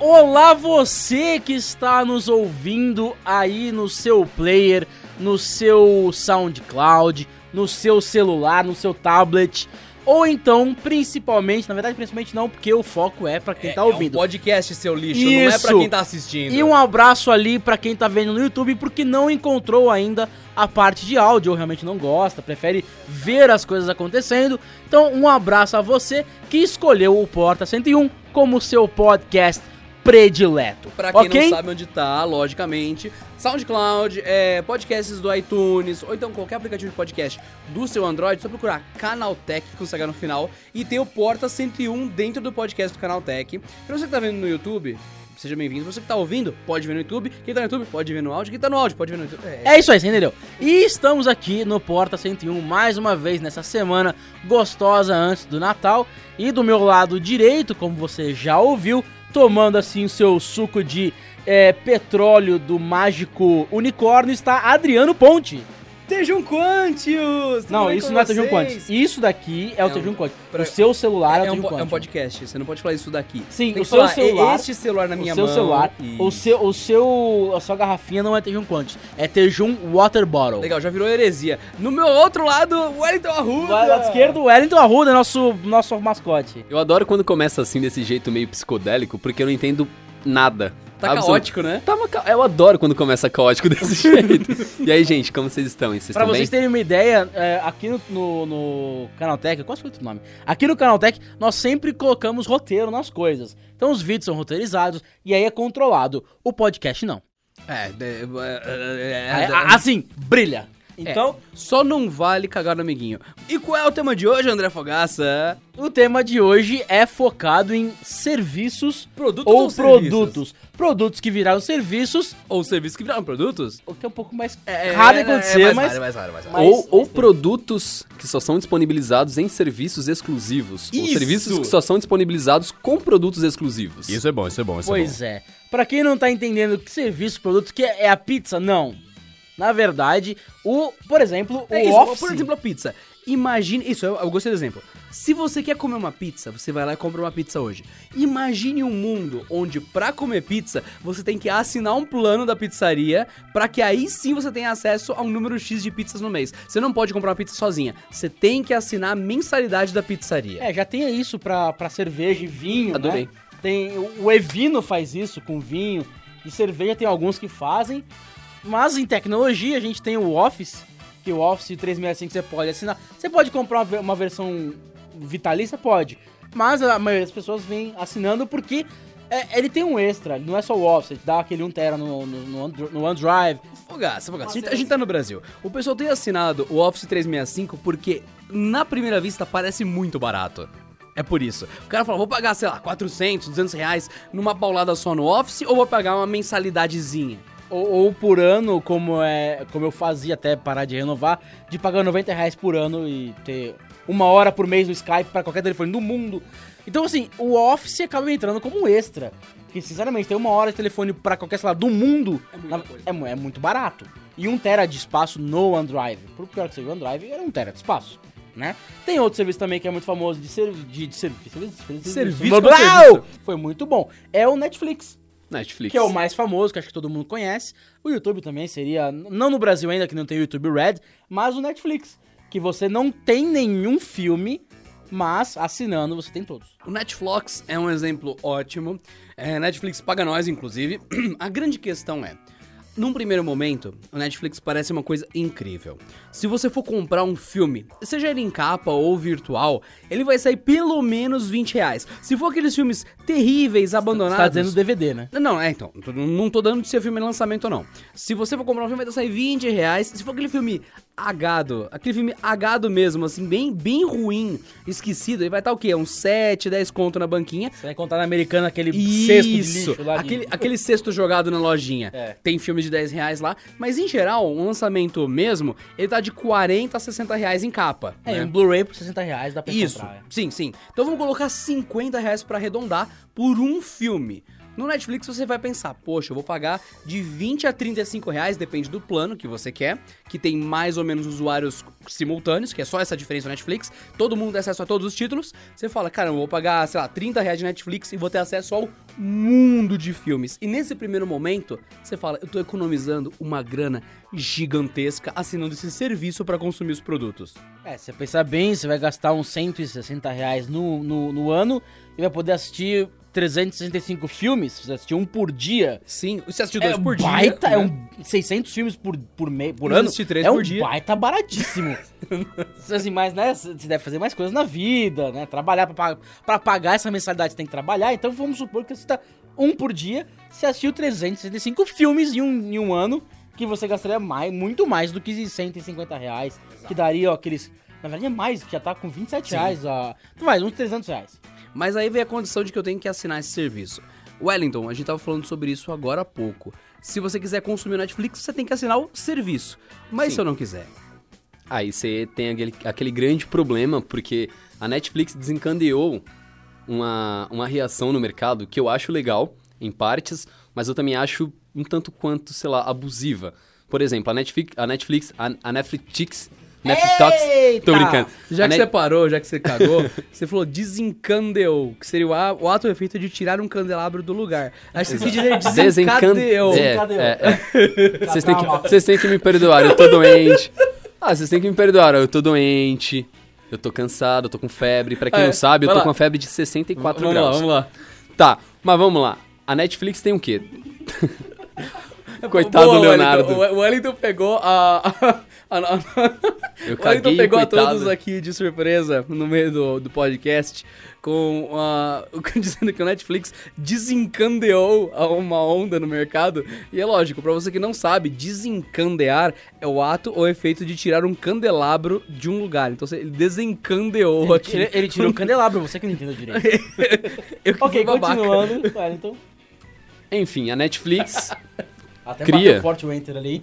Olá você que está nos ouvindo aí no seu player, no seu SoundCloud, no seu celular, no seu tablet, ou então, principalmente, na verdade, principalmente não, porque o foco é pra quem é, tá ouvindo. É um podcast, seu lixo, não é Isso. quem tá assistindo. E um abraço ali pra quem tá vendo no YouTube, porque não encontrou ainda a parte de áudio, ou realmente não gosta, prefere ver as coisas acontecendo. Então, um abraço a você que escolheu o Porta 101 como seu podcast predileto. Pra quem ok? não sabe onde tá, logicamente, SoundCloud, é, podcasts do iTunes, ou então qualquer aplicativo de podcast do seu Android, só procurar Canaltech com CH no final e tem o Porta 101 dentro do podcast do Canaltech. Pra você que tá vendo no YouTube, seja bem-vindo. Você que tá ouvindo, pode ver no YouTube. Quem tá no YouTube, pode ver no áudio. Quem tá no áudio, pode ver no YouTube. É, É isso aí, você entendeu? E estamos aqui no Porta 101 mais uma vez nessa semana gostosa antes do Natal. E do meu lado direito, como você já ouviu, tomando assim o seu suco de é, petróleo do mágico unicórnio, está Adriano Ponte. Tejum Quantius! Não, isso não é Tejum? Quantius. Isso daqui é o É um- Tejum Quantius. pra- O seu celular é, É o um, Tejum po- é um Quantius. podcast, você não pode falar isso daqui. Sim, Tem o seu falar, celular- Este celular na minha o seu mão. celular, o seu, o seu, a sua garrafinha não é Tejum Quantius, é Tejum Water Bottle. Legal, já virou heresia. No meu outro lado, o Wellington Arruda. Do lado esquerdo, o Wellington Arruda, nosso, nosso mascote. Eu adoro quando começa assim, desse jeito meio psicodélico, porque eu não entendo nada. Tá Absolut- caótico, né? Tá uma ca- Eu adoro quando começa caótico desse jeito. e aí, gente, como vocês estão? Vocês Pra estão vocês bem? terem uma ideia, é, aqui no, no, no Canaltech, eu quase falei o nome. Aqui no Canaltech, nós sempre colocamos roteiro nas coisas. Então os vídeos são roteirizados e aí é controlado. O podcast não. É, de- é, Aí, é, a- assim, brilha. Então, Então, só não vale cagar no amiguinho. E qual é o tema de hoje, André Fogaça? o tema de hoje é focado em serviços Produtos ou, ou serviços? produtos. Produtos que viraram serviços, Ou serviços que viraram produtos? o que é um pouco mais É, raro de é, acontecer, é, mas... mais raro, mais raro, mais raro. mas- ou ou mas- produtos que só são disponibilizados em serviços exclusivos. Ou Isso! serviços que só são disponibilizados com produtos exclusivos. é bom, isso é bom, Pois é. Pra quem não tá entendendo que serviço, produto que é é a pizza, não. Na verdade, o, por exemplo, o É isso, Office. por exemplo, a pizza. Imagine. Isso, eu, eu gostei do exemplo. Se você quer comer uma pizza, você vai lá e compra uma pizza hoje. Imagine um mundo onde, pra comer pizza, você tem que assinar um plano da pizzaria pra que aí sim você tenha acesso a um número X de pizzas no mês. Você não pode comprar uma pizza sozinha. Você tem que assinar a mensalidade da pizzaria. É, já tem isso pra, pra cerveja e vinho, Adorei. né? Tem, o Evino faz isso com vinho. E cerveja tem alguns que fazem. Mas em tecnologia a gente tem o Office, que o Office 365 você pode assinar. Você pode comprar uma, ve- uma versão vitalícia? Pode. Mas a maioria das pessoas vem assinando porque é, ele tem um extra, não é só o Office, ele dá aquele 1TB no, no, no, OneDri- no OneDrive. Fogaça, fogaça. A gente, a gente tá no Brasil. O pessoal tem assinado o Office 365 porque, na primeira vista, parece muito barato. É por isso. O cara fala, vou pagar, sei lá, 400, 200 reais numa paulada só no Office ou vou pagar uma mensalidadezinha? Ou, ou por ano, como é como eu fazia até parar de renovar, de pagar 90 reais por ano e ter uma hora por mês no Skype para qualquer telefone do mundo. Então, assim, o Office acaba entrando como um extra. Porque, sinceramente, ter uma hora de telefone para qualquer celular do mundo É na- é, é muito barato. E um tera de espaço no OneDrive. Por pior que seja o OneDrive, é um tera de espaço. Né? Tem outro serviço também que é muito famoso de, ser, de, de serviço. Serviço, Serviço blá, serviço. Foi muito bom. É o Netflix. Netflix. Que é o mais famoso, que acho que todo mundo conhece. O YouTube também seria, não no Brasil ainda, que não tem o YouTube Red, mas o Netflix. Que você não tem nenhum filme, mas assinando você tem todos. O Netflix é um exemplo ótimo. É, Netflix paga nós, inclusive. A grande questão é. Num primeiro momento, o Netflix parece uma coisa incrível. Se você for comprar um filme, seja ele em capa ou virtual, ele vai sair pelo menos 20 reais. Se for aqueles filmes terríveis, Você abandonados. tá dizendo DVD, né? Não, é, então. Não tô dando de ser filme lançamento ou não. Se você for comprar um filme, vai sair 20 reais. Se for aquele filme agado, aquele filme agado mesmo, assim, bem, bem ruim, esquecido, aí vai estar o quê? Uns 7, 10 conto na banquinha. Você vai contar na americana aquele cesto de lixo lá. de- aquele, aquele cesto jogado na lojinha. É. Tem filme de 10 reais lá, mas em geral, um lançamento mesmo, ele tá de 40 a 60 reais em capa. É, né? um Blu-ray por 60 reais dá pra Isso, comprar. é. sim, sim. Então vamos colocar 50 reais pra arredondar por um filme. No Netflix você vai pensar, poxa, eu vou pagar de 20 a 35 reais, depende do plano que você quer, que tem mais ou menos usuários simultâneos, que é só essa diferença no Netflix, todo mundo tem acesso a todos os títulos. Você fala, cara, eu vou pagar, sei lá, 30 reais de Netflix e vou ter acesso ao mundo de filmes. E nesse primeiro momento, você fala, eu tô economizando uma grana gigantesca assinando esse serviço para consumir os produtos. É, se você pensar bem, você vai gastar uns 160 reais no, no, no ano e vai poder assistir 365 filmes, você assistir um por dia. Sim, você assistiu É dois um por dia. baita, é um 600 filmes por, por, me, por Eu ano. assisti três é por um dia. baita baratíssimo. assim, mas, né, você deve fazer mais coisas na vida, né? Trabalhar pra, pra pagar essa mensalidade, você tem que trabalhar. Então vamos supor que você tá um por dia, você assistiu 365 filmes em um, em um ano, que você gastaria mais, muito mais do que 150 reais, que daria ó, aqueles... Na verdade é mais, que já tá com 27 reais, ó. Então vai, uns 300 reais. Mas aí vem a condição de que eu tenho que assinar esse serviço. Wellington, a gente tava falando sobre isso agora há pouco. Se você quiser consumir o Netflix, você tem que assinar o serviço. Mas Sim. se eu não quiser? Aí você tem aquele, aquele grande problema, porque a Netflix desencadeou uma, uma reação no mercado que eu acho legal, em partes, mas eu também acho um tanto quanto, sei lá, abusiva. Por exemplo, a Netflix, a Netflix, a, a Netflix, Netflix, Eita! tô brincando. Já A que Net- você parou, já que você cagou, você falou desencandeou, que seria o, o ato ou efeito de tirar um candelabro do lugar. Acho que você dizer. É, é, é. Vocês têm, que, vocês têm que me perdoar, eu tô doente. Ah, vocês têm que me perdoar, eu tô doente. Eu tô cansado, eu tô com febre. Pra quem É, não sabe, eu tô lá. com uma febre de 64 vamos graus. lá, vamos lá. Tá, mas vamos lá. A Netflix tem o quê? Coitado Boa, do Leonardo. Wellington. O Wellington pegou a... a, a, a Eu o Wellington pegou a coitado. todos aqui de surpresa no meio do, do podcast com a, dizendo que o Netflix desencandeou a uma onda no mercado. E é lógico, pra você que não sabe, desencandear é o ato ou efeito de tirar um candelabro de um lugar. Então ele desencandeou Ele, aqui. ele, ele tirou um candelabro, você que não entendeu direito. Eu que ok, continuando. Wellington. Enfim, a Netflix Até Cria. bateu forte o enter ali.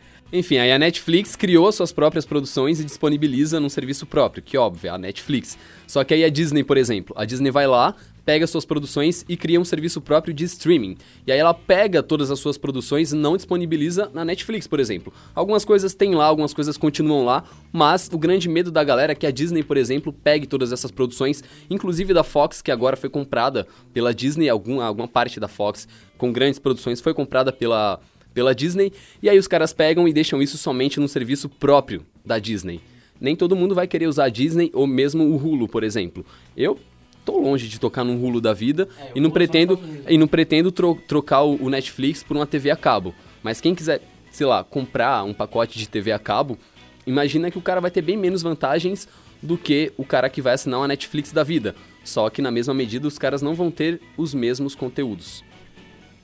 Enfim, aí a Netflix criou suas próprias produções e disponibiliza num serviço próprio, que óbvio, é a Netflix. Só que aí a Disney, por exemplo, a Disney vai lá, pega suas produções e cria um serviço próprio de streaming. E aí ela pega todas as suas produções e não disponibiliza na Netflix, por exemplo. Algumas coisas tem lá, algumas coisas continuam lá, mas o grande medo da galera é que a Disney, por exemplo, pegue todas essas produções, inclusive da Fox, que agora foi comprada pela Disney, algum, alguma parte da Fox com grandes produções foi comprada pela pela Disney, e aí os caras pegam e deixam isso somente no serviço próprio da Disney. Nem todo mundo vai querer usar a Disney ou mesmo o Hulu, por exemplo. Eu tô longe de tocar num Hulu da vida É, e não Hulu pretendo e não pretendo tro- trocar o, o Netflix por uma TV a cabo. Mas quem quiser, sei lá, comprar um pacote de TV a cabo, imagina que o cara vai ter bem menos vantagens do que o cara que vai assinar uma Netflix da vida. Só que na mesma medida os caras não vão ter os mesmos conteúdos.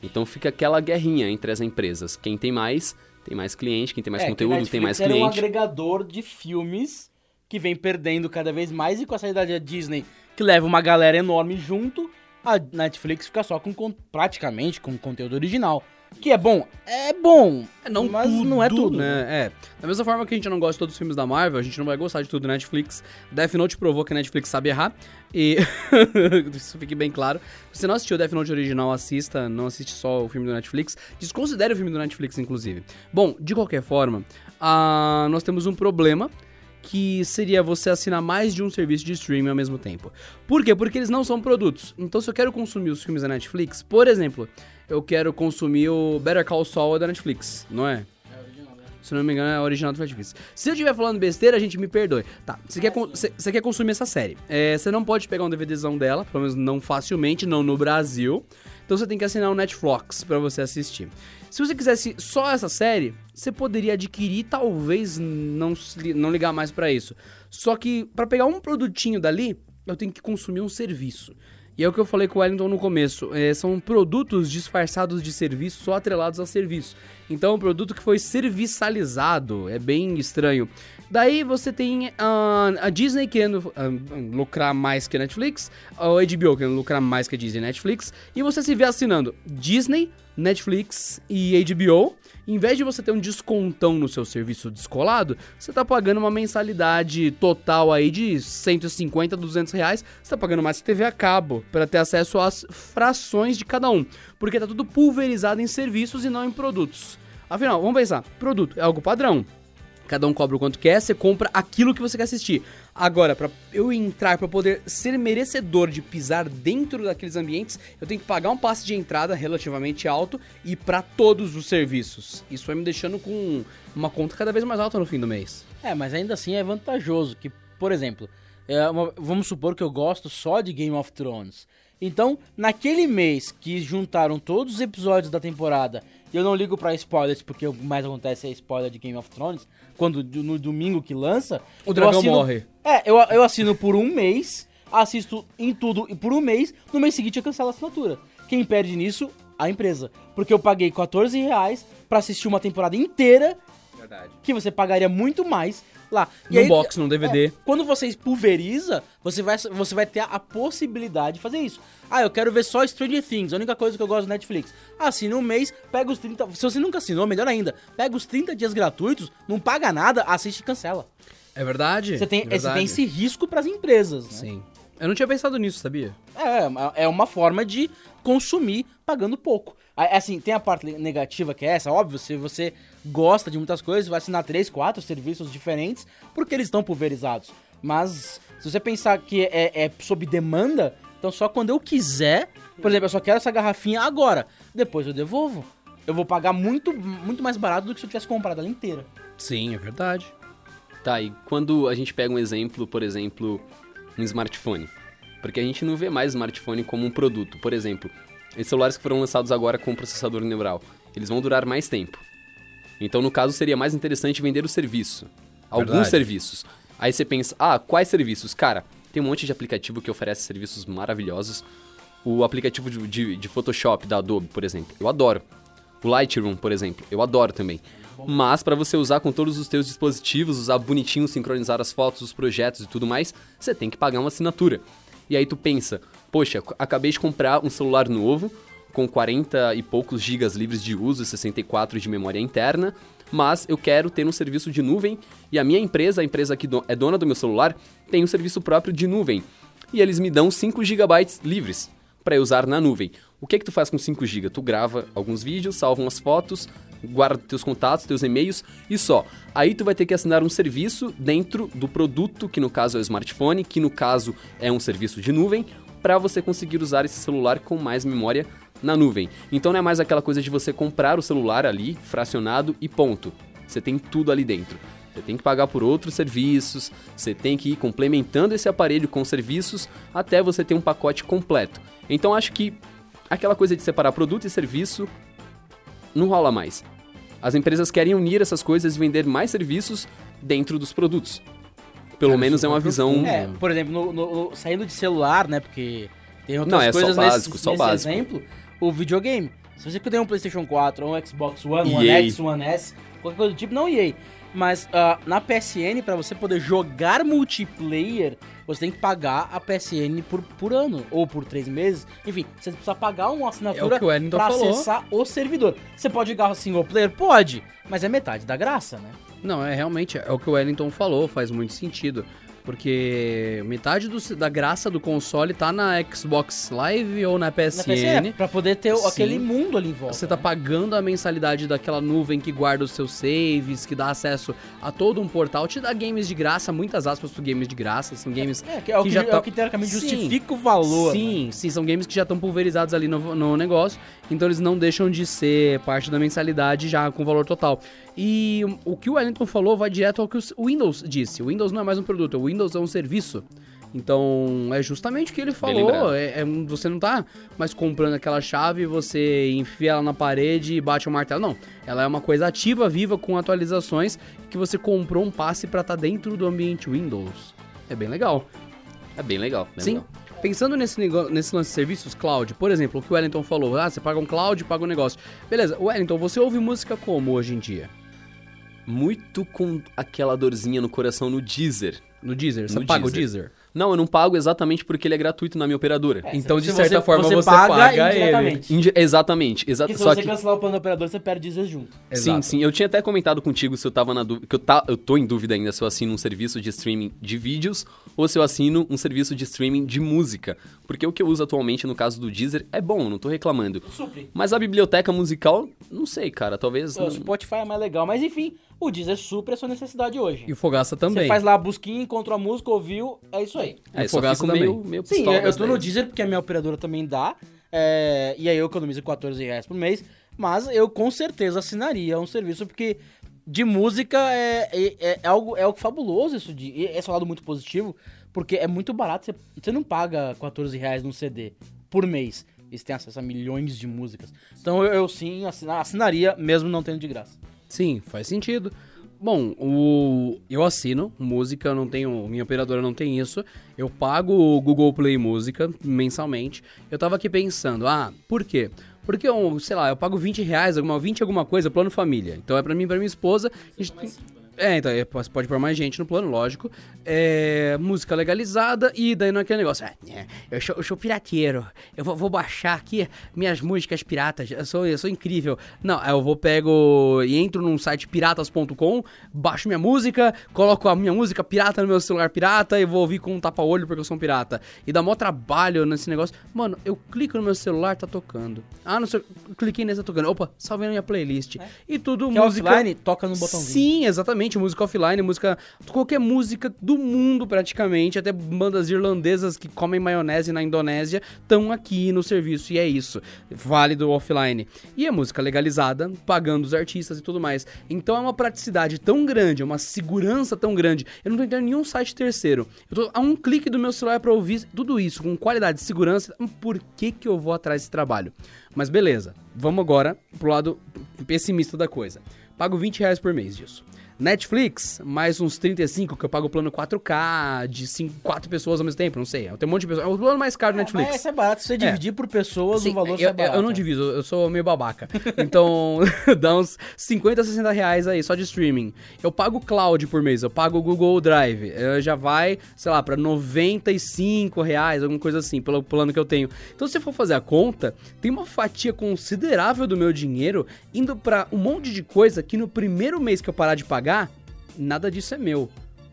Então fica aquela guerrinha entre as empresas. Quem tem mais, tem mais cliente, quem tem mais É, conteúdo, tem mais era um cliente. agregador de filmes que vem perdendo cada vez mais e com a saída da Disney, que leva uma galera enorme junto, a Netflix fica só com praticamente com conteúdo original. Que é bom, é bom, É, não mas tudo, não é tudo. né? É. Da mesma forma que a gente não gosta de todos os filmes da Marvel, a gente não vai gostar de tudo da Netflix. Death Note provou que a Netflix sabe errar. E isso fique bem claro. Se você não assistiu o Death Note original, assista. Não assiste só o filme do Netflix. Desconsidere o filme do Netflix, inclusive. Bom, de qualquer forma, ah, nós temos um problema que seria você assinar mais de um serviço de streaming ao mesmo tempo. Por quê? Porque eles não são produtos. Então, se eu quero consumir os filmes da Netflix, por exemplo, eu quero consumir o Better Call Saul da Netflix, não é? Se não me engano, é a original do Netflix. Se eu estiver falando besteira, a gente me perdoe. Tá, você quer, você quer consumir essa série. É, você não pode pegar um DVDzão dela, pelo menos não facilmente, não no Brasil. Então você tem que assinar o Netflix pra você assistir. Se você quisesse só essa série, você poderia adquirir, talvez não, não ligar mais pra isso. Só que pra pegar um produtinho dali, eu tenho que consumir um serviço. E é o que eu falei com o Wellington no começo. é, são produtos disfarçados de serviço, só atrelados a serviço. Então, é um produto que foi serviçalizado. É bem estranho. Daí você tem ah, a Disney querendo ah, lucrar mais que a Netflix, a HBO querendo lucrar mais que a Disney e Netflix, e você se vê assinando Disney Netflix e HBO. Em vez de você ter um descontão no seu serviço descolado, você tá pagando uma mensalidade total aí de 150, 200 reais. Você tá pagando mais que TV a cabo para ter acesso às frações de cada um. Porque tá tudo pulverizado em serviços e não em produtos. Afinal, vamos pensar, produto é algo padrão. Cada um cobra o quanto quer, você compra aquilo que você quer assistir. Agora, para eu entrar, para poder ser merecedor de pisar dentro daqueles ambientes, eu tenho que pagar um passe de entrada relativamente alto e para todos os serviços. Isso vai me deixando com uma conta cada vez mais alta no fim do mês. É, mas ainda assim é vantajoso que, por exemplo, é uma- vamos supor que eu gosto só de Game of Thrones. Então, naquele mês que juntaram todos os episódios da temporada, eu não ligo pra spoilers, porque o mais acontece é spoiler de Game of Thrones, quando no domingo que lança. O dragão assino- morre. É, eu, eu assino por um mês, assisto em tudo e por um mês, no mês seguinte eu cancelo a assinatura. Quem perde nisso? A empresa. Porque eu paguei 14 reais pra assistir uma temporada inteira Verdade. que você pagaria muito mais lá. Num box, num DVD. é, quando você pulveriza, você vai, você vai ter a possibilidade de fazer isso. Ah, eu quero ver só Stranger Things, a única coisa que eu gosto do Netflix. Assina um mês, pega os 30. Se você nunca assinou, melhor ainda. Pega os 30 dias gratuitos, não paga nada, assiste e cancela. É verdade? Você tem, é você verdade. tem esse risco pras empresas, né? Sim. Eu não tinha pensado nisso, sabia? É, é uma forma de consumir pagando pouco. Assim, tem a parte negativa que é essa, óbvio, se você gosta de muitas coisas, vai assinar três, quatro serviços diferentes, porque eles estão pulverizados. Mas, se você pensar que é, é sob demanda, então só quando eu quiser, por exemplo, eu só quero essa garrafinha agora, depois eu devolvo. Eu vou pagar muito, muito mais barato do que se eu tivesse comprado ela inteira. Sim, é verdade. Tá, e quando a gente pega um exemplo, por exemplo, um smartphone. Porque a gente não vê mais smartphone como um produto. Por exemplo, esses celulares que foram lançados agora com processador neural, eles vão durar mais tempo. Então, no caso, seria mais interessante vender o serviço. Alguns Verdade. serviços. Aí você pensa, ah, quais serviços? Cara, tem um monte de aplicativo que oferece serviços maravilhosos. O aplicativo de, de, de Photoshop da Adobe, por exemplo, eu adoro. O Lightroom, por exemplo, eu adoro também. Mas para você usar com todos os teus dispositivos, usar bonitinho, sincronizar as fotos, os projetos e tudo mais, você tem que pagar uma assinatura. E aí tu pensa, poxa, acabei de comprar um celular novo com 40 e poucos gigas livres de uso e 64 de memória interna, mas eu quero ter um serviço de nuvem e a minha empresa, a empresa que é dona do meu celular, tem um serviço próprio de nuvem. E eles me dão 5 GB livres para usar na nuvem. O que que tu faz com 5 GB? Tu grava alguns vídeos, salva umas fotos, guarda teus contatos, teus e-mails e só. Aí tu vai ter que assinar um serviço dentro do produto, que no caso é o smartphone, que no caso é um serviço de nuvem, para você conseguir usar esse celular com mais memória na nuvem. Então não é mais aquela coisa de você comprar o celular ali, fracionado e ponto. Você tem tudo ali dentro. Você tem que pagar por outros serviços, você tem que ir complementando esse aparelho com serviços até você ter um pacote completo. Então acho que aquela coisa de separar produto e serviço não rola mais. As empresas querem unir essas coisas e vender mais serviços dentro dos produtos. Pelo menos é uma é visão. É, por exemplo, no- no- saindo de celular, né? Porque tem outras Não, é só coisas básico, nesse, só nesse básico. exemplo. O videogame. Se você tem um PlayStation 4, ou um Xbox One, um EA. One X, um One S, qualquer coisa do tipo, não EA. Mas ah, na PSN, pra você poder jogar multiplayer, você tem que pagar a PSN por, por ano, ou por três meses. Enfim, você precisa pagar uma assinatura É pra falou. acessar o servidor. Você pode jogar single player? Pode, mas é metade da graça, né? Não, é realmente, é o que o Wellington falou, faz muito sentido. Porque metade do- da graça do console tá na Xbox Live ou na Na PSN. PSN, pra poder ter Sim. aquele mundo ali em volta. Você tá né? pagando a mensalidade daquela nuvem que guarda os seus saves, que dá acesso a todo um portal, te dá games de graça, muitas aspas pro games de graça, são games É, que é o que, já é o que teoricamente Sim. justifica o valor. né? Sim, sim, são games que já estão pulverizados ali no, no negócio, então eles não deixam de ser parte da mensalidade já com valor total. E o- o que o Wellington falou vai direto ao que o Windows disse. O Windows não é mais um produto, o Windows é um serviço. Então, é justamente o que ele falou. É, é você não tá mais comprando aquela chave, você enfia ela na parede e bate o martelo. Não. Ela é uma coisa ativa, viva, com atualizações, que você comprou um passe pra estar dentro do ambiente Windows. É bem legal. É bem legal. bem Sim. legal. Pensando nesse, negócio, nesse lance de serviços cloud, por exemplo, o que o Wellington falou, ah, você paga um cloud, paga um negócio. Beleza, Wellington, você ouve música como hoje em dia? Muito com aquela dorzinha no coração no Deezer. No Deezer? Você No paga o Deezer. Deezer? Não, eu não pago exatamente porque ele é gratuito na minha operadora. É, Então, de certa você- forma, você você, paga paga, ele. indiretamente. Indi- exatamente, exa Porque se só você que cancelar o plano do operador, você perde Deezer junto. Sim, Exato. sim. Eu tinha até comentado contigo se eu tava na dúvida. Que eu, tá, eu tô em dúvida ainda se eu assino um serviço de streaming de vídeos ou se eu assino um serviço de streaming de música. Porque o que eu uso atualmente, no caso do Deezer, é bom, eu não tô reclamando. Supre. Mas a biblioteca musical, não sei, cara. Talvez. O não- Spotify é mais legal, mas enfim, o Deezer supre a sua necessidade hoje. E o Fogaça Você também. faz lá a busquinha, encontra a música, ouviu, é isso aí. É, o só Fogaça também. meio, meio Sim, pistola eu, eu tô no. Deezer porque a minha operadora também dá, é, e aí eu economizo 14 reais por mês, mas eu com certeza assinaria um serviço porque de música é, é, é- é algo, é algo fabuloso isso, de, esse é um lado muito positivo, porque é muito barato, você, você não paga 14 reais num CD por mês, e você tem acesso a milhões de músicas. Então eu, eu sim assina- assinaria, mesmo não tendo de graça. Sim, faz sentido. Bom, o eu assino música, não tenho, minha operadora não tem isso. Eu pago o Google Play Música mensalmente. Eu tava aqui pensando, ah, por quê? Porque eu, sei lá, eu pago 20 reais, alguma, 20 alguma coisa, plano família. Então é pra mim e pra minha esposa. a gente É, então é, pode pode pôr mais gente no plano, lógico. É, música legalizada e daí naquele negócio. Ah, é, eu, sou, eu sou pirateiro. Eu vou, vou baixar aqui minhas músicas piratas. Eu sou, eu sou incrível. Não, eu vou pego e entro num site piratas.com, baixo minha música, coloco a minha música pirata no meu celular pirata e vou ouvir com um tapa-olho porque eu sou um pirata. E dá mó trabalho nesse negócio. Mano, eu clico no meu celular, tá tocando. Ah, não sei, cliquei nesse, tá tocando. Opa, salvei na minha playlist. E tudo Que música... offline, toca no botãozinho. Sim, exatamente. Música offline, música. Qualquer música do mundo, praticamente. Até bandas irlandesas que comem maionese na Indonésia estão aqui no serviço. E é isso. Válido offline. E é música legalizada, pagando os artistas e tudo mais. Então é uma praticidade tão grande, é uma segurança tão grande. Eu não tô entrando em nenhum site terceiro. Eu tô a um clique do meu celular pra ouvir tudo isso, com qualidade, segurança. Por que, que eu vou atrás desse trabalho? Mas beleza, vamos agora pro lado pessimista da coisa. Pago 20 reais por mês disso. Netflix, mais uns 35, que eu pago o plano 4K, de 5, 4 pessoas ao mesmo tempo, não sei. Tem um monte de pessoas. É o plano mais caro do É, Netflix. Mas isso é barato, se você dividir por pessoas, Sim, o valor eu, sai eu- barato. eu não diviso, eu sou meio babaca. Então, dá uns 50, 60 reais aí, só de streaming. Eu pago cloud por mês, eu pago o Google Drive. Já vai, sei lá, pra 95 reais, alguma coisa assim, pelo plano que eu tenho. Então, se você for fazer a conta, tem uma fatia considerável do meu dinheiro indo pra um monte de coisa que no primeiro mês que eu parar de pagar, nada disso é meu.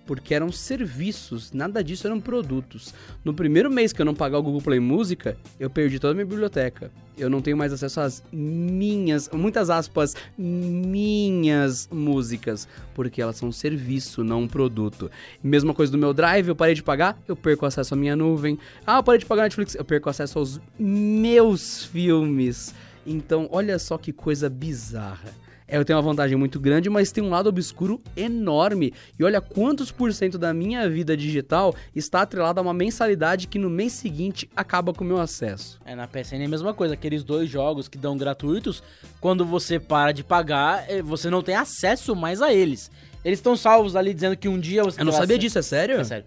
Porque eram serviços, nada disso eram produtos. No primeiro mês que eu não pagar o Google Play Música, eu perdi toda a minha biblioteca. Eu não tenho mais acesso às minhas, muitas aspas, minhas músicas, porque elas são serviço, não um produto. Mesma coisa do meu Drive, eu parei de pagar, eu perco acesso à minha nuvem. Ah, eu parei de pagar Netflix, eu perco acesso aos meus filmes. Então, olha só que coisa bizarra. É, Eu tenho uma vantagem muito grande, mas tem um lado obscuro enorme. E olha quantos por cento da minha vida digital está atrelada a uma mensalidade que no mês seguinte acaba com o meu acesso. É, na PSN é a mesma coisa, aqueles dois jogos que dão gratuitos, quando você para de pagar, eh, você não tem acesso mais a eles. Eles estão salvos ali dizendo que um dia você Eu não sabia disso, é sério? É sério.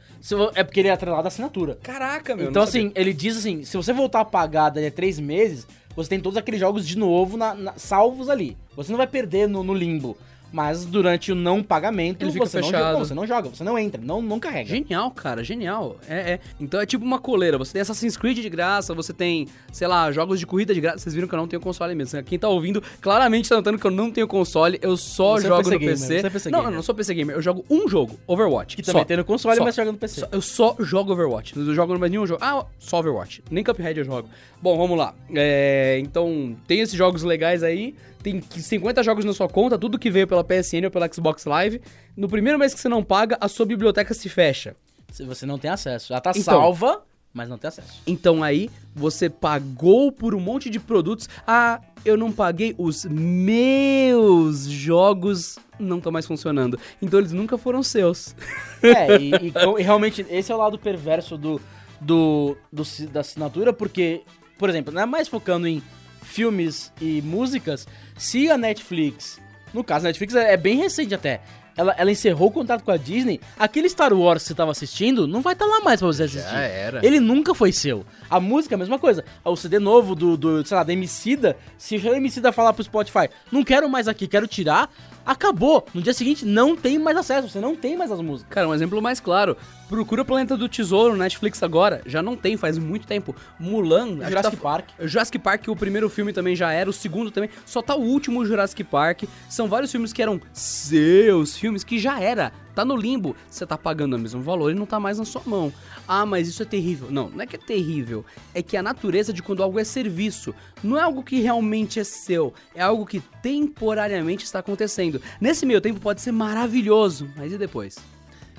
É porque ele é atrelado à assinatura. Caraca, meu. então, assim, ele diz assim: se você voltar a pagar dali a três meses, você tem todos aqueles jogos de novo na- na- salvos ali. Você não vai perder no, no limbo. Mas durante o não pagamento, Ele fica você, não fechado. joga, você não joga, você não entra, não, não carrega. Genial, cara, genial. É, é. Então é tipo uma coleira. Você tem Assassin's Creed de graça, você tem, sei lá, jogos de corrida de graça. Vocês viram que eu não tenho console mesmo. Quem tá ouvindo, claramente tá notando que eu não tenho console. Eu só Você é jogo PC no gamer, PC. é PC não, eu não sou PC gamer. Eu jogo um jogo, Overwatch. Que também só. tem no console, Só. mas joga no PC. Só- eu só jogo Overwatch. Não jogo mais nenhum jogo. Ah, só Overwatch. Nem Cuphead eu jogo. Bom, vamos lá. É, então, tem esses jogos legais aí. Tem 50 jogos na sua conta, tudo que veio pela PSN ou pela Xbox Live. No primeiro mês que você não paga, a sua biblioteca se fecha. Se você não tem acesso. Ela tá Então. salva, mas não tem acesso. Então aí, você pagou por um monte de produtos. Ah, eu não paguei os meus jogos não estão mais funcionando. Então eles nunca foram seus. É, e, e e realmente esse é o lado perverso do, do, do da assinatura, porque, por exemplo, não é mais focando em filmes e músicas, se a Netflix, no caso a Netflix é, é bem recente até, ela, ela encerrou o contrato com a Disney, aquele Star Wars que você tava assistindo não vai estar lá mais pra você assistir. Já era. Ele nunca foi seu. A música é a mesma coisa. O CD novo do, do sei lá, da Emicida, se o Emicida falar pro Spotify, não quero mais aqui, quero tirar, acabou. No dia seguinte não tem mais acesso, você não tem mais as músicas. Cara, um exemplo mais claro. Procura o Planeta do Tesouro no Netflix agora. Já não tem, faz muito tempo. Mulan. Jurassic tá- Park. Jurassic Park, o primeiro filme também já era, o segundo também. Só tá o último Jurassic Park. São vários filmes que eram seus filmes, que já era. Tá no limbo. Você tá pagando o mesmo valor e não tá mais na sua mão. Ah, mas isso é terrível. Não, não é que é terrível. É que a natureza de quando algo é serviço. Não é algo que realmente é seu. É algo que temporariamente está acontecendo. Nesse meio tempo pode ser maravilhoso. Mas e depois?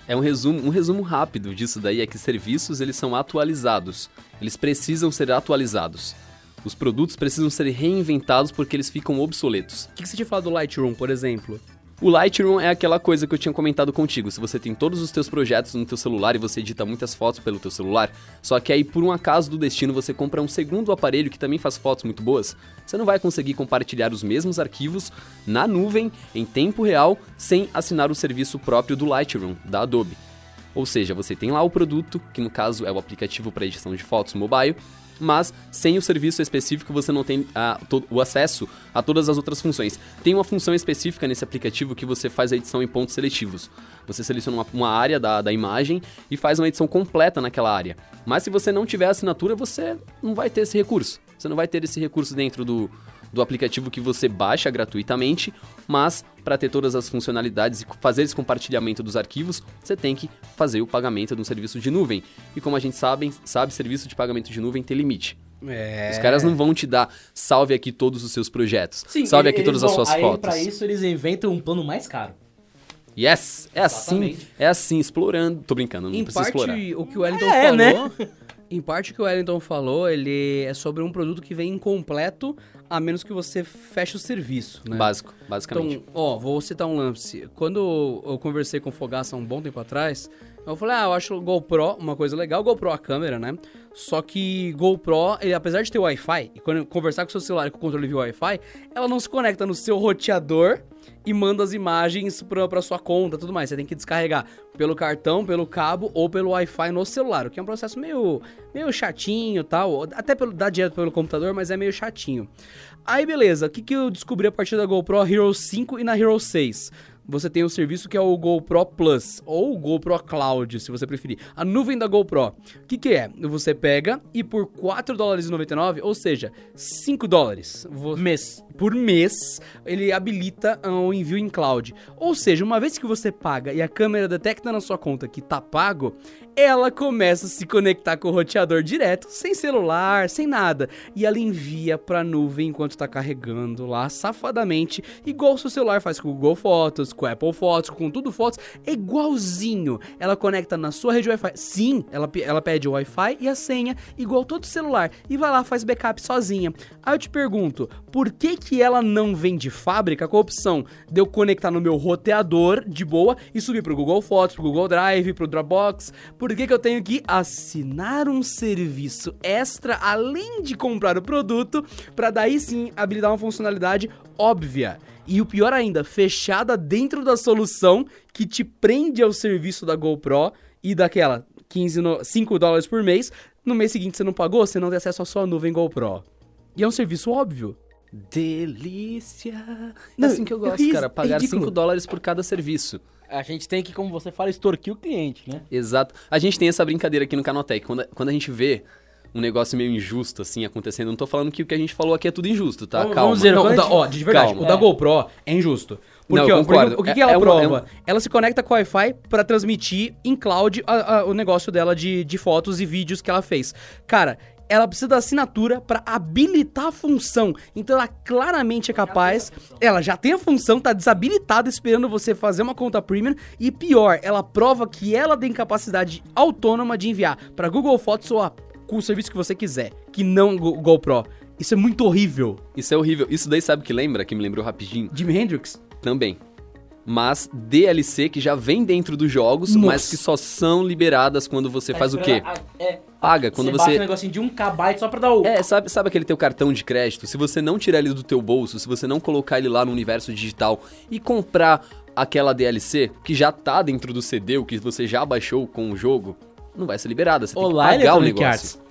É um resumo, um resumo rápido disso daí é que serviços eles são atualizados. Eles precisam ser atualizados. Os produtos precisam ser reinventados porque eles ficam obsoletos. O que, que você tinha falado do Lightroom, por exemplo? O Lightroom é aquela coisa que eu tinha comentado contigo. Se você tem todos os teus projetos no teu celular e você edita muitas fotos pelo teu celular, só que aí por um acaso do destino você compra um segundo aparelho que também faz fotos muito boas, você não vai conseguir compartilhar os mesmos arquivos na nuvem em tempo real sem assinar o serviço próprio do Lightroom da Adobe. Ou seja, você tem lá o produto, que no caso é o aplicativo para edição de fotos mobile, mas sem o serviço específico você não tem a- to- o acesso a todas as outras funções. Tem uma função específica nesse aplicativo que você faz a edição em pontos seletivos. Você seleciona uma, uma área da, da imagem e faz uma edição completa naquela área. Mas se você não tiver assinatura, você não vai ter esse recurso. Você não vai ter esse recurso dentro do, do aplicativo que você baixa gratuitamente, mas para ter todas as funcionalidades e fazer esse compartilhamento dos arquivos, você tem que fazer o pagamento de um serviço de nuvem. E como a gente sabe, sabe serviço de pagamento de nuvem tem limite. É. Os caras não vão te dar salve aqui todos os seus projetos, salve aqui todas as suas aí, fotos. Pra isso eles inventam um plano mais caro. Yes, é assim, Exatamente. é assim, explorando. Tô brincando, não Em precisa parte, explorar. o que o Wellington É, né? falou. Em parte, o que o Wellington falou, ele é sobre um produto que vem incompleto, a menos que você feche o serviço. Né? Básico, basicamente. Então, ó, vou citar um lance. Quando eu conversei com o Fogaça há um bom tempo atrás, eu falei, ah, eu acho o GoPro uma coisa legal. GoPro a câmera, né? Só que GoPro, ele, apesar de ter Wi-Fi, e quando conversar com o seu celular com o controle via Wi-Fi, ela não se conecta no seu roteador e manda as imagens pra, pra sua conta tudo mais. Você tem que descarregar pelo cartão, pelo cabo ou pelo Wi-Fi no celular, o que é um processo meio, meio chatinho tal. Até pelo, dá direto pelo computador, mas é meio chatinho. Aí beleza, o que, que eu descobri a partir da GoPro Hero 5 e na Hero 6? Você tem o serviço que é o GoPro Plus, ou o GoPro Cloud, se você preferir. A nuvem da GoPro. O que, que é? Você pega e por 4 dólares e 99, ou seja, 5 dólares Mês. por mês, ele habilita ah, o envio em cloud. Ou seja, uma vez que você paga e a câmera detecta na sua conta que tá pago, ela começa a se conectar com o roteador direto, sem celular, sem nada, e ela envia pra nuvem enquanto tá carregando lá safadamente, igual o seu celular faz com o Google Fotos, com o Apple Fotos, com tudo Fotos, é igualzinho. Ela conecta na sua rede Wi-Fi. Sim, ela, ela pede o Wi-Fi e a senha, igual todo celular, e vai lá faz backup sozinha. Aí eu te pergunto, por que que ela não vem de fábrica com a opção de eu conectar no meu roteador de boa e subir pro Google Fotos, pro Google Drive, pro Dropbox? Por que que eu tenho que assinar um serviço extra além de comprar o produto para daí sim habilitar uma funcionalidade óbvia? E o pior ainda, fechada dentro da solução que te prende ao serviço da GoPro e daquela 15 no, 5 dólares por mês. No mês seguinte você não pagou, você não tem acesso à sua nuvem GoPro. E é um serviço óbvio. Delícia! É assim que eu gosto, cara. é Pagar ridículo. 5 dólares por cada serviço. A gente tem que, como você fala, extorquir o cliente, né? Exato. A gente tem essa brincadeira aqui no Canotec. Quando, quando a gente vê um negócio meio injusto, assim, acontecendo, não tô falando que o que a gente falou aqui é tudo injusto, tá? Vamos- Calma. vamos dizer, Não, o da, ó, de verdade, Calma. o da É. GoPro é injusto. Porque, Não, eu ó, porque concordo. o que, É- que ela é uma- prova? é um- Ela se conecta com o Wi-Fi pra transmitir em cloud a- a- o negócio dela de, de fotos e vídeos que ela fez. Cara, ela precisa da assinatura pra habilitar a função. Então ela claramente é capaz. Ela já tem a função, tá desabilitada esperando você fazer uma conta premium. E pior, ela prova que ela tem capacidade autônoma de enviar pra Google Fotos ou a, com o serviço que você quiser, que não o Go- GoPro. Isso é muito horrível. Isso é horrível. Isso daí sabe o que lembra? Que me lembrou rapidinho? Jimi Hendrix? Também. Mas DLC que já vem dentro dos jogos, Nossa. mas que só são liberadas quando você faz o quê? É, Paga. Quando você baixa um você. negocinho de um kbyte só pra dar o... É, sabe, sabe aquele teu cartão de crédito? Se você não tirar ele do teu bolso, se você não colocar ele lá no universo digital e comprar aquela DLC que já tá dentro do CD, o que você já baixou com o jogo, não vai ser liberada. Você Olá, tem que pagar o negócio. Arts.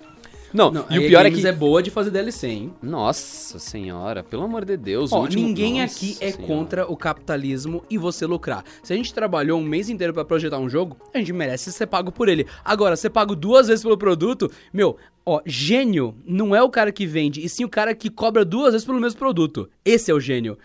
Não, Não, e o pior é Games que... é boa de fazer DLC, hein? Nossa senhora, pelo amor de Deus. Ó, último- ninguém Nossa aqui é Senhora. contra o capitalismo e você lucrar. Se a gente trabalhou um mês inteiro pra projetar um jogo, a gente merece ser pago por ele. Agora, ser pago duas vezes pelo produto, meu, ó, gênio não é o cara que vende, e sim o cara que cobra duas vezes pelo mesmo produto. Esse é o gênio.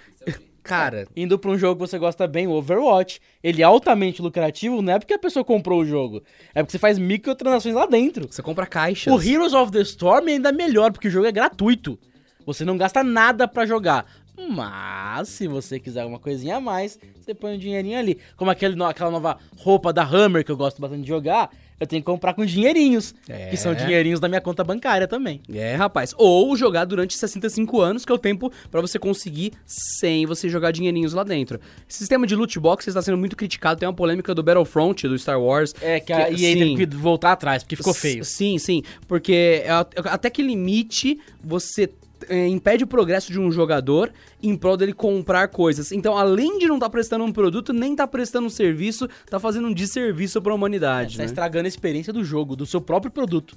Cara, Indo pra um jogo que você gosta bem, o Overwatch, ele é altamente lucrativo, não é porque a pessoa comprou o jogo, é porque você faz microtransações lá dentro. você compra caixas. O Heroes of the Storm é ainda melhor, porque o jogo é gratuito. Você não gasta nada pra jogar. Mas, se você quiser alguma coisinha a mais, você põe um dinheirinho ali. Como aquele, aquela nova roupa da Hammer que eu gosto bastante de jogar, eu tenho que comprar com dinheirinhos. É. Que são dinheirinhos da minha conta bancária também. É, rapaz. Ou jogar durante 65 anos, que é o tempo pra você conseguir sem você jogar dinheirinhos lá dentro. Esse sistema de loot box está sendo muito criticado. Tem uma polêmica do Battlefront, do Star Wars. É, que a EA sim. teve que voltar atrás, porque ficou feio. Sim, sim. Porque é até que limite você é, impede o progresso de um jogador em prol dele comprar coisas. Então, além de não estar prestando um produto, nem tá prestando um serviço, tá fazendo um desserviço pra humanidade, Tá né? estragando a experiência do jogo, do seu próprio produto.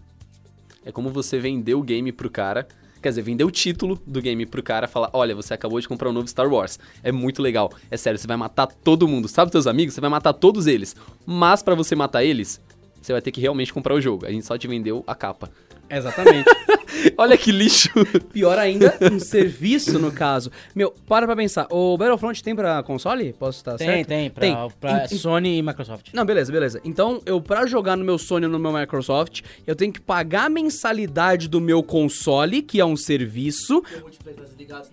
É como você vender o game pro cara. Quer dizer, vender o título do game pro cara e falar: Olha, você acabou de comprar um novo Star Wars. É muito legal. É sério, você vai matar todo mundo. Sabe teus amigos? Você vai matar todos eles. Mas pra você matar eles, você vai ter que realmente comprar o jogo. A gente só te vendeu a capa. Exatamente. Olha que lixo. Pior ainda, um serviço, no caso. Meu, para pra pensar. O Battlefront tem pra console? Posso estar Tem, certo? tem, pra, pra Em- em- Sony e Microsoft. Não, beleza, beleza. Então, eu pra jogar no meu Sony ou no meu Microsoft, eu tenho que pagar a mensalidade do meu console, que é um serviço.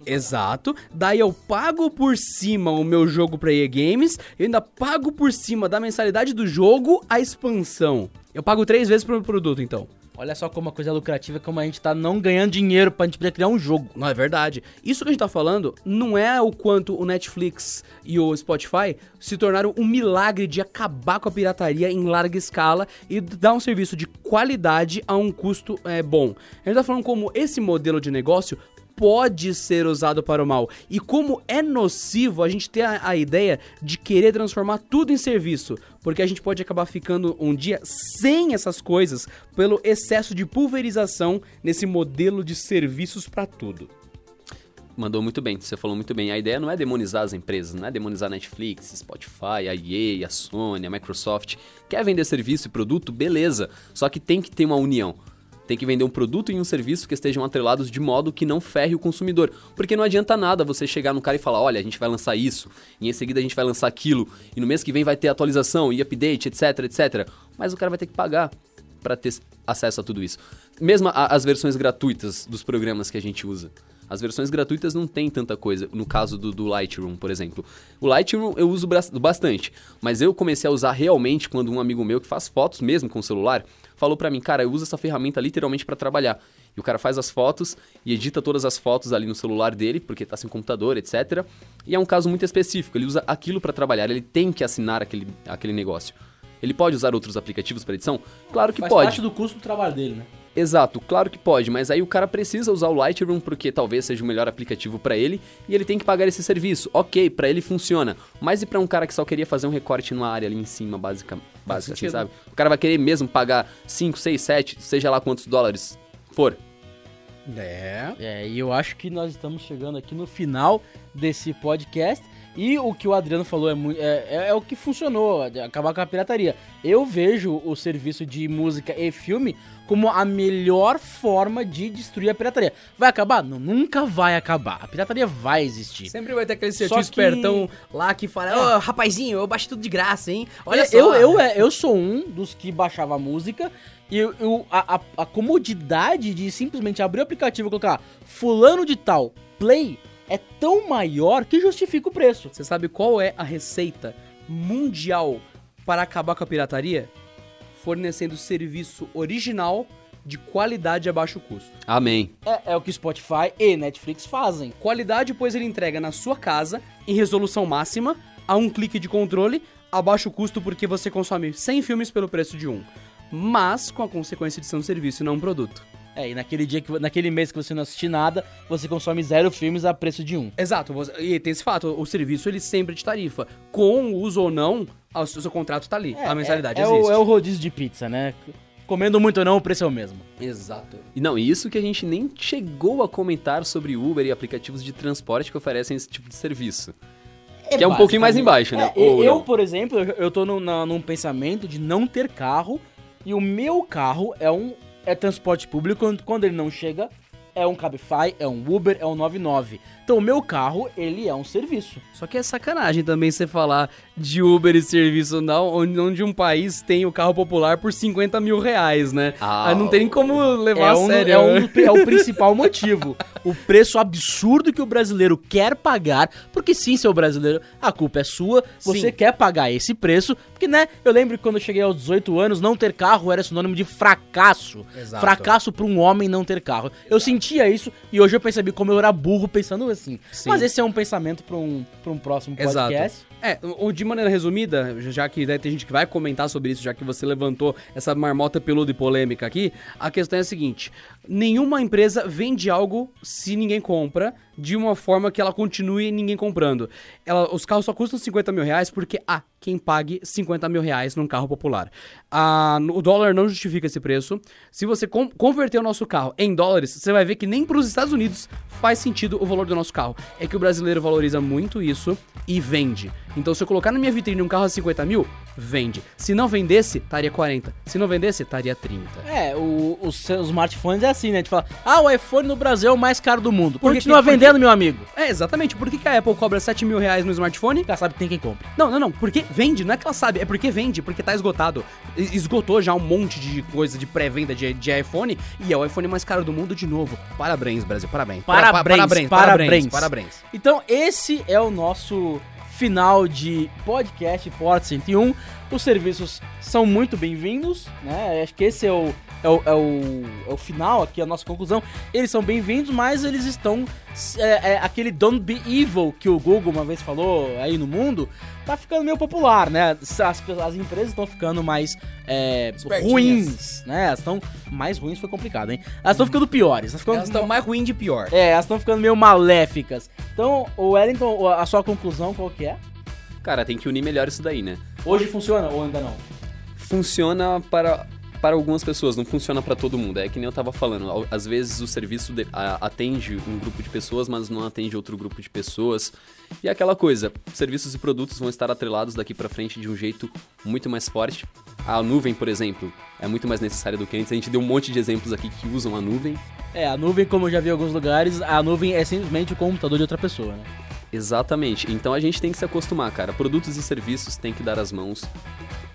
Exato. Daí eu pago por cima o meu jogo pra EA Games, eu ainda pago por cima da mensalidade do jogo a expansão. Eu pago três vezes pro meu produto, então. Olha só como uma coisa lucrativa, como a gente tá não ganhando dinheiro pra gente poder criar um jogo. Não é verdade. Isso que a gente tá falando não é o quanto o Netflix e o Spotify se tornaram um milagre de acabar com a pirataria em larga escala e dar um serviço de qualidade a um custo é, bom. A gente tá falando como esse modelo de negócio pode ser usado para o mal. E como é nocivo a gente ter a, a ideia de querer transformar tudo em serviço, porque a gente pode acabar ficando um dia sem essas coisas pelo excesso de pulverização nesse modelo de serviços para tudo. Mandou muito bem, você falou muito bem. A ideia não é demonizar as empresas, não é demonizar Netflix, Spotify, a EA, a Sony, a Microsoft. Quer vender serviço e produto? Beleza. Só que tem que ter uma união. Tem que vender um produto e um serviço que estejam atrelados de modo que não ferre o consumidor. Porque não adianta nada você chegar no cara e falar: olha, a gente vai lançar isso, e em seguida a gente vai lançar aquilo, e no mês que vem vai ter atualização e update, etc, etc. Mas o cara vai ter que pagar para ter acesso a tudo isso. Mesmo as versões gratuitas dos programas que a gente usa. As versões gratuitas não tem tanta coisa. No caso do, do Lightroom, por exemplo. O Lightroom eu uso bastante, mas eu comecei a usar realmente quando um amigo meu que faz fotos mesmo com o celular falou pra mim, cara, eu uso essa ferramenta literalmente pra trabalhar. E o cara faz as fotos e edita todas as fotos ali no celular dele, porque tá sem computador, etc. E é um caso muito específico, ele usa aquilo pra trabalhar, ele tem que assinar aquele, aquele negócio. Ele pode usar outros aplicativos para edição? Claro que Faz pode. parte do custo do trabalho dele, né? Exato, claro que pode, mas aí o cara precisa usar o Lightroom porque talvez seja o melhor aplicativo para ele e ele tem que pagar esse serviço. Ok, para ele funciona, mas e para um cara que só queria fazer um recorte numa área ali em cima, básica, básica assim, sabe? O cara vai querer mesmo pagar 5, 6, 7, seja lá quantos dólares for. É. É, e eu acho que nós estamos chegando aqui no final desse podcast. E o que o Adriano falou é, é, é- é o que funcionou, acabar com a pirataria. Eu vejo o serviço de música e filme como a melhor forma de destruir a pirataria. Vai acabar? Não, nunca vai acabar. A pirataria vai existir. Sempre vai ter aquele seu tio que- espertão lá que fala, ô rapazinho, eu baixei tudo de graça, hein? Olha Olha, só. eu, eu, é, eu sou um dos que baixava a música e eu, eu- a, a- a comodidade de simplesmente abrir o aplicativo e colocar fulano de tal, play, é tão maior que justifica o preço. Você sabe qual é a receita mundial para acabar com a pirataria? Fornecendo serviço original de qualidade a baixo custo. Amém. É, é o que Spotify e Netflix fazem. Qualidade, pois ele entrega na sua casa, em resolução máxima, a um clique de controle, a baixo custo porque você consome 100 filmes pelo preço de um. Mas com a consequência de ser um serviço e não um produto. É, e naquele dia que naquele mês que você não assistir nada, você consome zero filmes a preço de um. Exato, você- e tem esse fato, o serviço ele sempre te tarifa. Com uso ou não, o seu contrato tá ali, a mensalidade é, é existe. o, é o rodízio de pizza, né? Comendo muito ou não, o preço é o mesmo. Exato. E não, e isso que a gente nem chegou a comentar sobre Uber e aplicativos de transporte que oferecem esse tipo de serviço. Que é um pouquinho mais embaixo, né? É, eu, por exemplo, eu, eu tô num, na- num pensamento de não ter carro e o meu carro é um é transporte público quando, ele não chega é um Cabify, é um Uber, é um 99. Então o meu carro, ele é um serviço. Só que é sacanagem também você falar de Uber e serviço não, onde, onde um país tem o carro popular por 50 mil reais, né? Ah, Ah, não tem como levar É, a um, sério. é, um- é o principal motivo. O preço absurdo que o brasileiro quer pagar, porque sim, seu brasileiro, a culpa é sua, você Sim. quer pagar esse preço, porque, né, eu lembro que quando eu cheguei aos 18 anos, não ter carro era sinônimo de fracasso. Exato. Fracasso pra um homem não ter carro. Eu sentia isso e hoje eu percebi como eu era burro pensando assim. Sim. Mas esse é um pensamento pra um, pra um próximo Exato. podcast. É, o- de maneira resumida, já que né, tem gente que vai comentar sobre isso, já que você levantou essa marmota peluda e polêmica aqui, a questão é a seguinte: nenhuma empresa vende algo se ninguém compra de uma forma que ela continue ninguém comprando. Ela, os carros só custam 50 mil reais porque há quem pague 50 mil reais num carro popular. Ah, o dólar não justifica esse preço. Se você converter o nosso carro em dólares, você vai ver que nem para os Estados Unidos faz sentido o valor do nosso carro. É que o brasileiro valoriza muito isso e vende. Então, se eu colocar na minha vitrine um carro a 50 mil, vende. Se não vendesse, estaria 40. Se não vendesse, estaria 30. É, o- os smartphones é assim, né? A gente fala, ah, o iPhone no Brasil é o mais caro do mundo. Continua que- vendendo, meu amigo. É, exatamente. Por que, que a Apple cobra 7 mil reais no smartphone? Já sabe que tem quem compra. Não, não, não. Porque vende. Não é que ela sabe, é porque vende, porque tá esgotado. Esgotou já um monte de coisa de pré-venda de, de iPhone e é o iPhone mais caro do mundo de novo. Parabéns, Brasil. Parabéns. Para- pa- Parabéns, parabéns. parabéns. Parabéns. Parabéns. Então, esse é o nosso final de podcast Port 101. Os serviços são muito bem-vindos, né? Acho que esse é o, é, o, é, o, é o final aqui, a nossa conclusão. Eles são bem-vindos, mas eles estão. É, é, aquele don't be evil que o Google uma vez falou aí no mundo, tá ficando meio popular, né? As, as empresas estão ficando mais é, ruins, né? Elas estão. Mais ruins foi complicado, hein? Elas estão ficando piores. Elas estão mais ruim de pior. é, elas estão ficando meio maléficas. Então, o Wellington, a sua conclusão qual que é? Cara, tem que unir melhor isso daí, né? Hoje funciona ou ainda não? Funciona para, para algumas pessoas, não funciona para todo mundo. É que nem eu tava falando, às vezes o serviço de- a- atende um grupo de pessoas, mas não atende outro grupo de pessoas. E é aquela coisa, serviços e produtos vão estar atrelados daqui pra frente de um jeito muito mais forte. A nuvem, por exemplo, é muito mais necessária do que antes. A gente deu um monte de exemplos aqui que usam a nuvem. É, a nuvem, como eu já vi em alguns lugares, a nuvem é simplesmente o computador de outra pessoa, né? Exatamente. Então a gente tem que se acostumar, cara. Produtos e serviços tem que dar as mãos.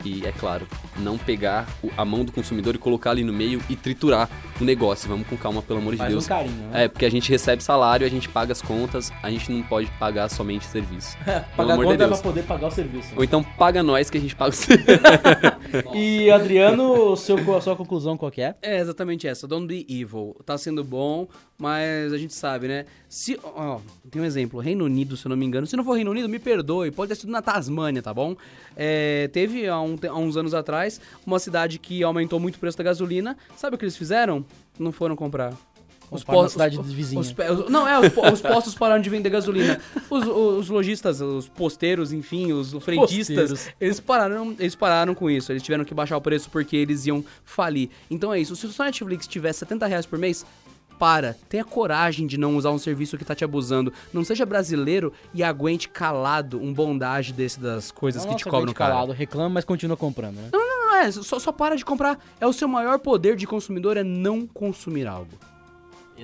E, é claro, não pegar a mão do consumidor e colocar ali no meio e triturar o negócio. Vamos com calma, pelo amor de Faz Deus. um carinho, né? É, porque a gente recebe salário, a gente paga as contas, a gente não pode pagar somente serviço. Pelo Pagar amor de conta é pra Deus. poder pagar o serviço. Ou então paga nós que a gente paga o serviço. E, Adriano, seu, a sua conclusão qual que é? É exatamente essa, Don't Be Evil. Tá sendo bom, mas a gente sabe, né? Se, ó, tem um exemplo, Reino Unido, se eu não me engano. Se não for Reino Unido, me perdoe, pode ter sido na Tasmânia, tá bom? É, teve há, um te- há uns anos atrás uma cidade que aumentou muito o preço da gasolina. Sabe o que eles fizeram? Não foram comprar. Comprar na pos- cidade os- vizinha. os os- não, é, os, os postos pararam de vender gasolina. Os, os lojistas, os posteiros, enfim, os frentistas, Posteiros. eles pararam, eles pararam com isso. Eles tiveram que baixar o preço porque eles iam falir. Então é isso. Se o Netflix tiver 70 reais por mês, para. Tenha coragem de não usar um serviço que tá te abusando. Não seja brasileiro e aguente calado um bondage desse das coisas que Nossa, te cobram, cara. calado, reclama, mas continua comprando, né? Não, não, não é. Só, só para de comprar. É o seu maior poder de consumidor é não consumir algo.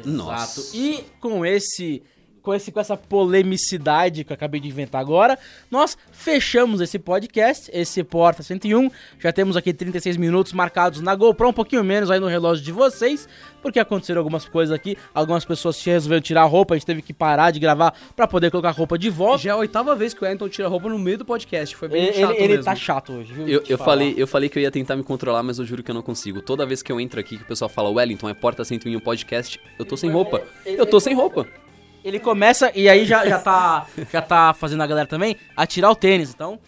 Nossa. Exato. E com esse com, esse, com essa polemicidade que eu acabei de inventar agora, nós fechamos esse podcast, esse Porta 101. Já temos aqui 36 minutos marcados na GoPro, um pouquinho menos aí no relógio de vocês, porque aconteceram algumas coisas aqui. Algumas pessoas resolveram tirar a roupa, a gente teve que parar de gravar pra poder colocar a roupa de volta. Já é a oitava vez que o Wellington tira a roupa no meio do podcast. Foi bem Ele, chato ele, ele mesmo. tá chato hoje, viu? Eu, eu falei, eu falei que eu ia tentar me controlar, mas eu juro que eu não consigo. Toda vez que eu entro aqui que o pessoal fala Wellington, é porta 101 podcast, eu tô sem roupa. Eu tô sem roupa. Ele começa e aí já, já, tá, já tá fazendo a galera também a tirar o tênis, então.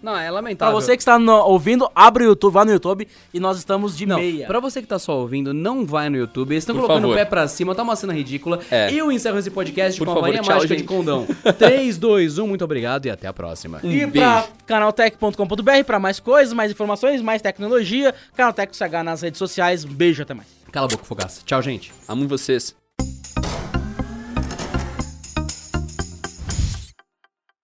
Não, é Pra lamentável. você que está no- ouvindo, abre o YouTube, vá no YouTube e nós estamos de Não, meia. pra você que tá só ouvindo, não vai no YouTube. Eles estão Por colocando favor. o pé pra cima, tá uma cena ridícula. É. Eu encerro esse podcast Por com a favor, varinha tchau, mágica de gente. condão. 3, 2, 1, muito obrigado e até a próxima. E Um pra beijo. canaltech.com.br pra mais coisas, mais informações, mais tecnologia. Canaltech CH nas redes sociais. Beijo, até mais. Cala a boca, fogaça. Tchau, gente. Amo vocês.